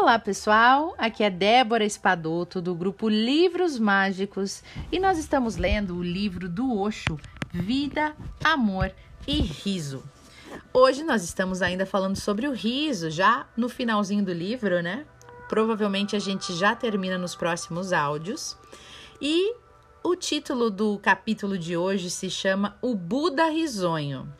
Olá pessoal, aqui é Débora Espadoto do grupo Livros Mágicos e nós estamos lendo o livro do Osho, Vida, Amor e Riso. Hoje nós estamos ainda falando sobre o riso, já no finalzinho do livro, né? Provavelmente a gente já termina nos próximos áudios. E o título do capítulo de hoje se chama O Buda Risonho.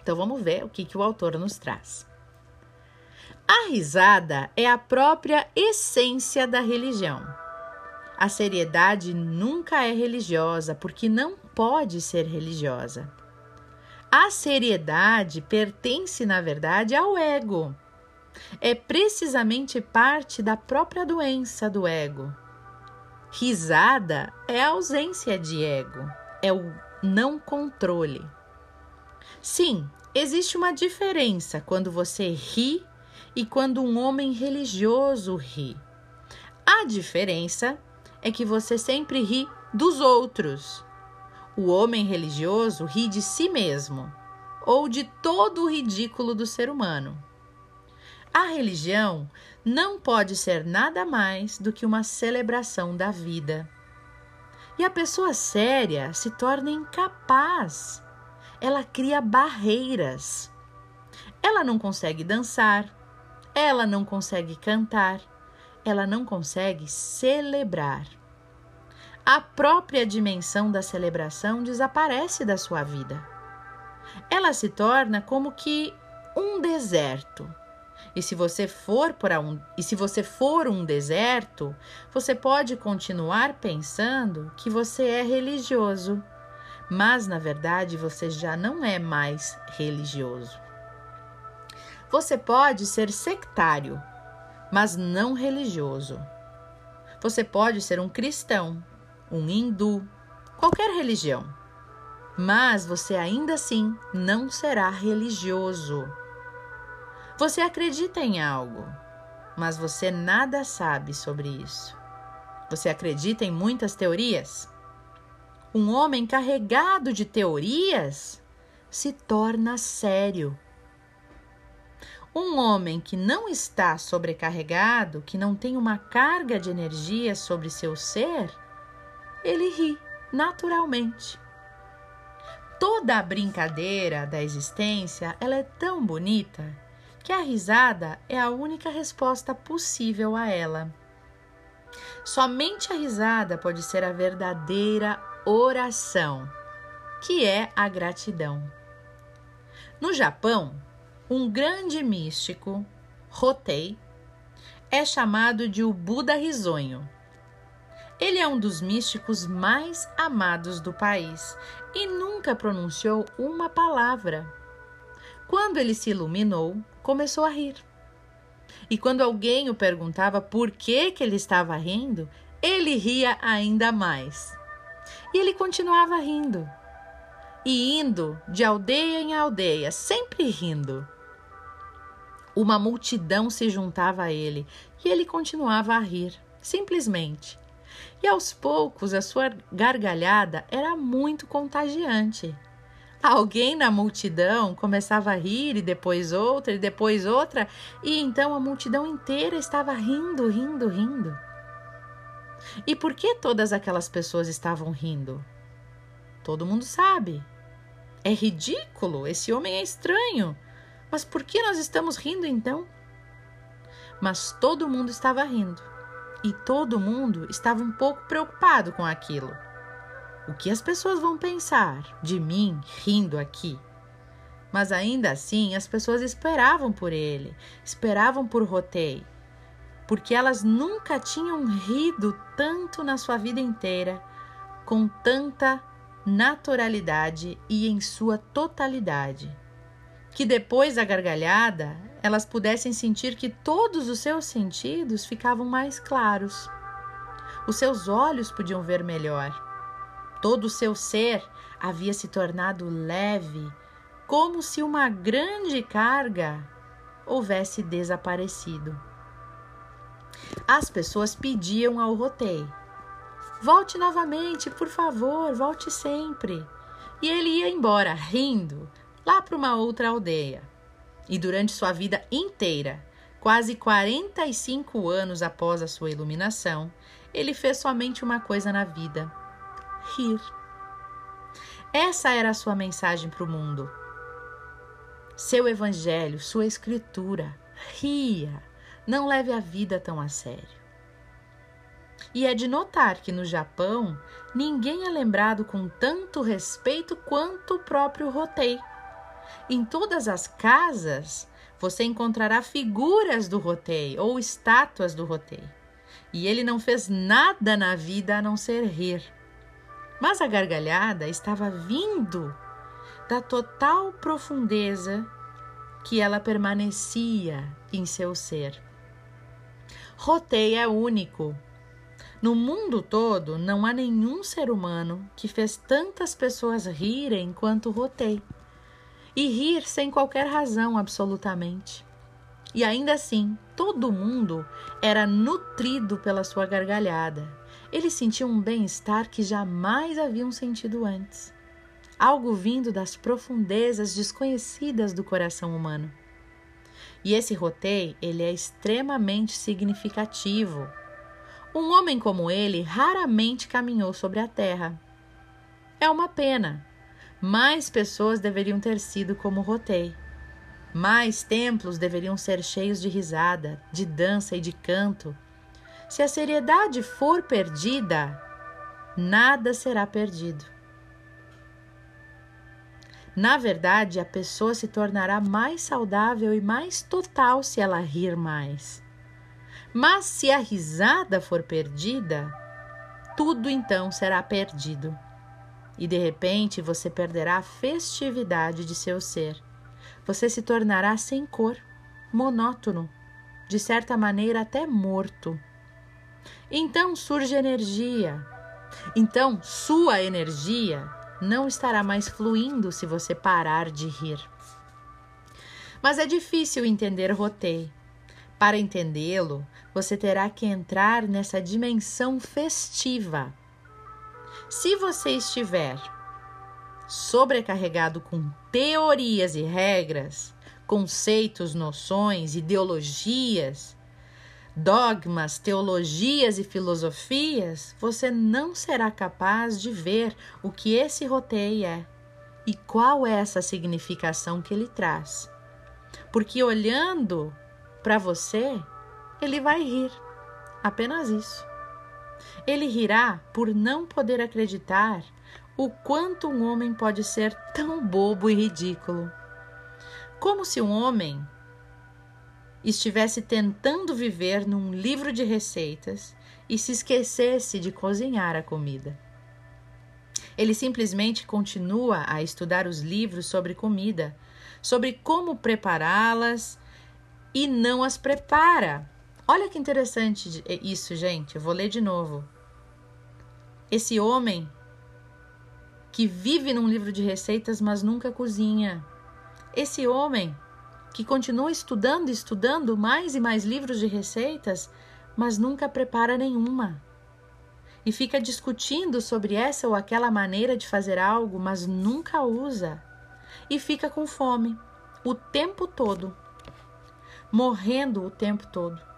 Então vamos ver o que, que o autor nos traz. A risada é a própria essência da religião. A seriedade nunca é religiosa porque não pode ser religiosa. A seriedade pertence, na verdade, ao ego. É precisamente parte da própria doença do ego. Risada é a ausência de ego, é o não controle. Sim, existe uma diferença quando você ri e quando um homem religioso ri. A diferença é que você sempre ri dos outros. O homem religioso ri de si mesmo ou de todo o ridículo do ser humano. A religião não pode ser nada mais do que uma celebração da vida. E a pessoa séria se torna incapaz. Ela cria barreiras. Ela não consegue dançar, ela não consegue cantar, ela não consegue celebrar. A própria dimensão da celebração desaparece da sua vida. Ela se torna como que um deserto. E se você for para um, e se você for um deserto, você pode continuar pensando que você é religioso, mas na verdade você já não é mais religioso. Você pode ser sectário, mas não religioso. Você pode ser um cristão, um hindu, qualquer religião, mas você ainda assim não será religioso. Você acredita em algo, mas você nada sabe sobre isso. Você acredita em muitas teorias? Um homem carregado de teorias se torna sério um homem que não está sobrecarregado, que não tem uma carga de energia sobre seu ser, ele ri naturalmente. Toda a brincadeira da existência, ela é tão bonita que a risada é a única resposta possível a ela. Somente a risada pode ser a verdadeira oração, que é a gratidão. No Japão, um grande místico, Rotei, é chamado de o Buda risonho. Ele é um dos místicos mais amados do país e nunca pronunciou uma palavra. Quando ele se iluminou, começou a rir. E quando alguém o perguntava por que, que ele estava rindo, ele ria ainda mais. E ele continuava rindo. E indo de aldeia em aldeia, sempre rindo. Uma multidão se juntava a ele e ele continuava a rir, simplesmente. E aos poucos a sua gargalhada era muito contagiante. Alguém na multidão começava a rir e depois outra e depois outra, e então a multidão inteira estava rindo, rindo, rindo. E por que todas aquelas pessoas estavam rindo? Todo mundo sabe. É ridículo, esse homem é estranho. Mas por que nós estamos rindo então? Mas todo mundo estava rindo e todo mundo estava um pouco preocupado com aquilo. O que as pessoas vão pensar de mim rindo aqui? Mas ainda assim, as pessoas esperavam por ele, esperavam por Rotei, porque elas nunca tinham rido tanto na sua vida inteira, com tanta naturalidade e em sua totalidade que depois da gargalhada elas pudessem sentir que todos os seus sentidos ficavam mais claros. Os seus olhos podiam ver melhor. Todo o seu ser havia se tornado leve, como se uma grande carga houvesse desaparecido. As pessoas pediam ao Rotei: Volte novamente, por favor, volte sempre. E ele ia embora, rindo, lá para uma outra aldeia. E durante sua vida inteira, quase 45 anos após a sua iluminação, ele fez somente uma coisa na vida: rir. Essa era a sua mensagem para o mundo. Seu evangelho, sua escritura. Ria. Não leve a vida tão a sério. E é de notar que no Japão ninguém é lembrado com tanto respeito quanto o próprio Rotei. Em todas as casas você encontrará figuras do Rotei ou estátuas do Rotei. E ele não fez nada na vida a não ser rir. Mas a gargalhada estava vindo da total profundeza que ela permanecia em seu ser. Rotei é único. No mundo todo não há nenhum ser humano que fez tantas pessoas rirem quanto Rotei. E rir sem qualquer razão, absolutamente. E ainda assim, todo mundo era nutrido pela sua gargalhada eles sentiam um bem-estar que jamais haviam sentido antes. Algo vindo das profundezas desconhecidas do coração humano. E esse roteio, ele é extremamente significativo. Um homem como ele raramente caminhou sobre a terra. É uma pena. Mais pessoas deveriam ter sido como Rotei. Mais templos deveriam ser cheios de risada, de dança e de canto se a seriedade for perdida, nada será perdido. Na verdade, a pessoa se tornará mais saudável e mais total se ela rir mais. Mas se a risada for perdida, tudo então será perdido. E de repente você perderá a festividade de seu ser. Você se tornará sem cor, monótono, de certa maneira até morto. Então surge energia. Então sua energia não estará mais fluindo se você parar de rir. Mas é difícil entender Rotei. Para entendê-lo, você terá que entrar nessa dimensão festiva. Se você estiver sobrecarregado com teorias e regras, conceitos, noções, ideologias, dogmas, teologias e filosofias, você não será capaz de ver o que esse roteio é e qual é essa significação que ele traz. Porque olhando para você, ele vai rir. Apenas isso. Ele rirá por não poder acreditar o quanto um homem pode ser tão bobo e ridículo. Como se um homem estivesse tentando viver num livro de receitas e se esquecesse de cozinhar a comida. Ele simplesmente continua a estudar os livros sobre comida, sobre como prepará-las e não as prepara. Olha que interessante isso, gente. Eu vou ler de novo. Esse homem que vive num livro de receitas, mas nunca cozinha. Esse homem que continua estudando e estudando mais e mais livros de receitas, mas nunca prepara nenhuma. E fica discutindo sobre essa ou aquela maneira de fazer algo, mas nunca usa. E fica com fome o tempo todo, morrendo o tempo todo.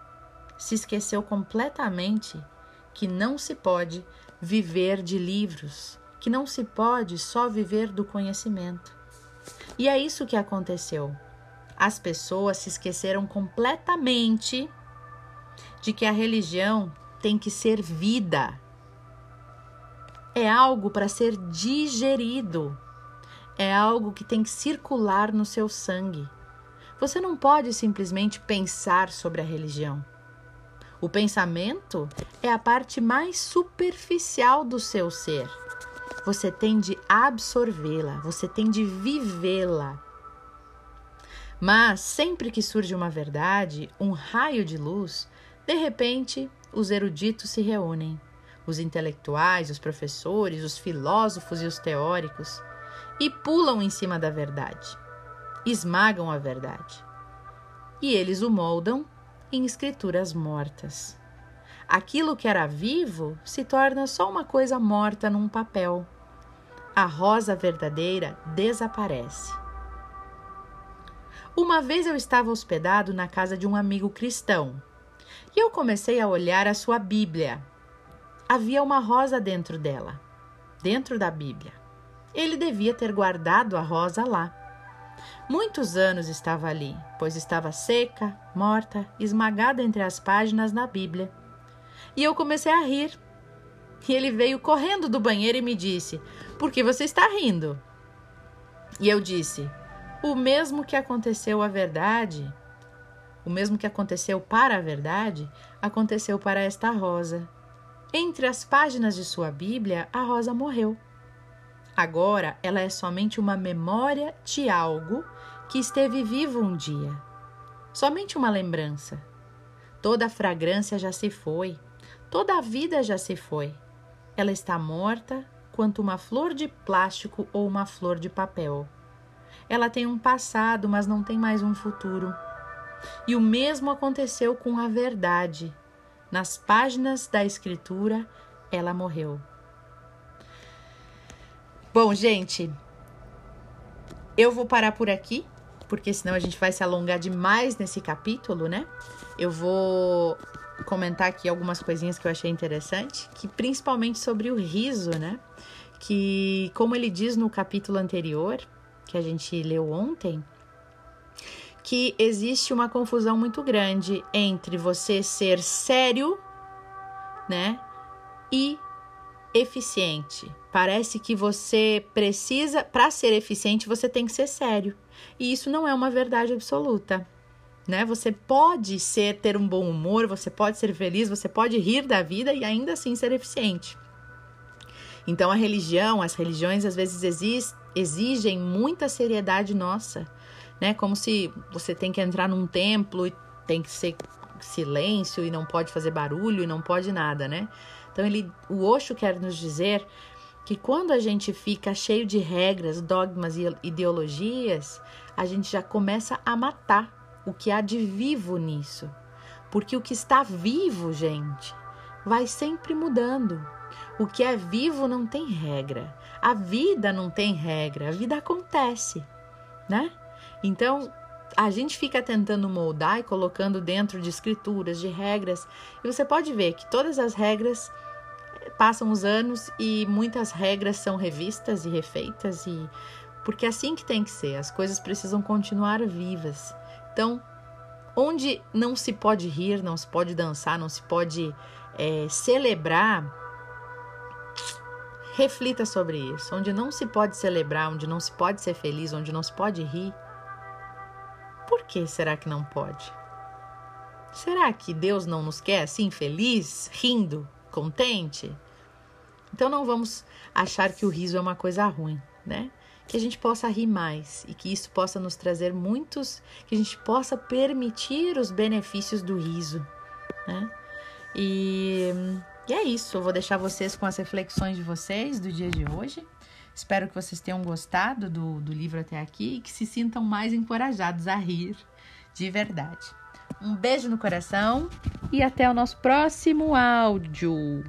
Se esqueceu completamente que não se pode viver de livros, que não se pode só viver do conhecimento. E é isso que aconteceu. As pessoas se esqueceram completamente de que a religião tem que ser vida. É algo para ser digerido. É algo que tem que circular no seu sangue. Você não pode simplesmente pensar sobre a religião. O pensamento é a parte mais superficial do seu ser. Você tem de absorvê-la, você tem de vivê-la. Mas sempre que surge uma verdade, um raio de luz, de repente os eruditos se reúnem, os intelectuais, os professores, os filósofos e os teóricos, e pulam em cima da verdade, esmagam a verdade. E eles o moldam em escrituras mortas. Aquilo que era vivo se torna só uma coisa morta num papel. A rosa verdadeira desaparece. Uma vez eu estava hospedado na casa de um amigo cristão e eu comecei a olhar a sua Bíblia. Havia uma rosa dentro dela, dentro da Bíblia. Ele devia ter guardado a rosa lá. Muitos anos estava ali, pois estava seca, morta, esmagada entre as páginas na Bíblia. E eu comecei a rir. E ele veio correndo do banheiro e me disse: Por que você está rindo? E eu disse: O mesmo que aconteceu à verdade, o mesmo que aconteceu para a verdade, aconteceu para esta rosa. Entre as páginas de sua Bíblia, a rosa morreu. Agora ela é somente uma memória de algo que esteve vivo um dia. Somente uma lembrança. Toda a fragrância já se foi, toda a vida já se foi. Ela está morta quanto uma flor de plástico ou uma flor de papel. Ela tem um passado, mas não tem mais um futuro. E o mesmo aconteceu com a verdade. Nas páginas da Escritura, ela morreu. Bom, gente, eu vou parar por aqui, porque senão a gente vai se alongar demais nesse capítulo, né? Eu vou comentar aqui algumas coisinhas que eu achei interessante, que principalmente sobre o riso, né? Que, como ele diz no capítulo anterior, que a gente leu ontem, que existe uma confusão muito grande entre você ser sério, né? E eficiente. Parece que você precisa, para ser eficiente, você tem que ser sério. E isso não é uma verdade absoluta. Né? Você pode ser ter um bom humor, você pode ser feliz, você pode rir da vida e ainda assim ser eficiente. Então a religião, as religiões às vezes exigem muita seriedade nossa, né? Como se você tem que entrar num templo e tem que ser silêncio e não pode fazer barulho e não pode nada, né? Então ele, o Osho quer nos dizer que quando a gente fica cheio de regras, dogmas e ideologias, a gente já começa a matar o que há de vivo nisso. Porque o que está vivo, gente, vai sempre mudando. O que é vivo não tem regra. A vida não tem regra, a vida acontece, né? Então, a gente fica tentando moldar e colocando dentro de escrituras, de regras, e você pode ver que todas as regras passam os anos e muitas regras são revistas e refeitas e porque é assim que tem que ser, as coisas precisam continuar vivas. Então, onde não se pode rir, não se pode dançar, não se pode é, celebrar, reflita sobre isso. Onde não se pode celebrar, onde não se pode ser feliz, onde não se pode rir, por que será que não pode? Será que Deus não nos quer assim, feliz, rindo, contente? Então não vamos achar que o riso é uma coisa ruim, né? Que a gente possa rir mais e que isso possa nos trazer muitos, que a gente possa permitir os benefícios do riso, né? E, e é isso, eu vou deixar vocês com as reflexões de vocês do dia de hoje. Espero que vocês tenham gostado do, do livro até aqui e que se sintam mais encorajados a rir de verdade. Um beijo no coração e até o nosso próximo áudio.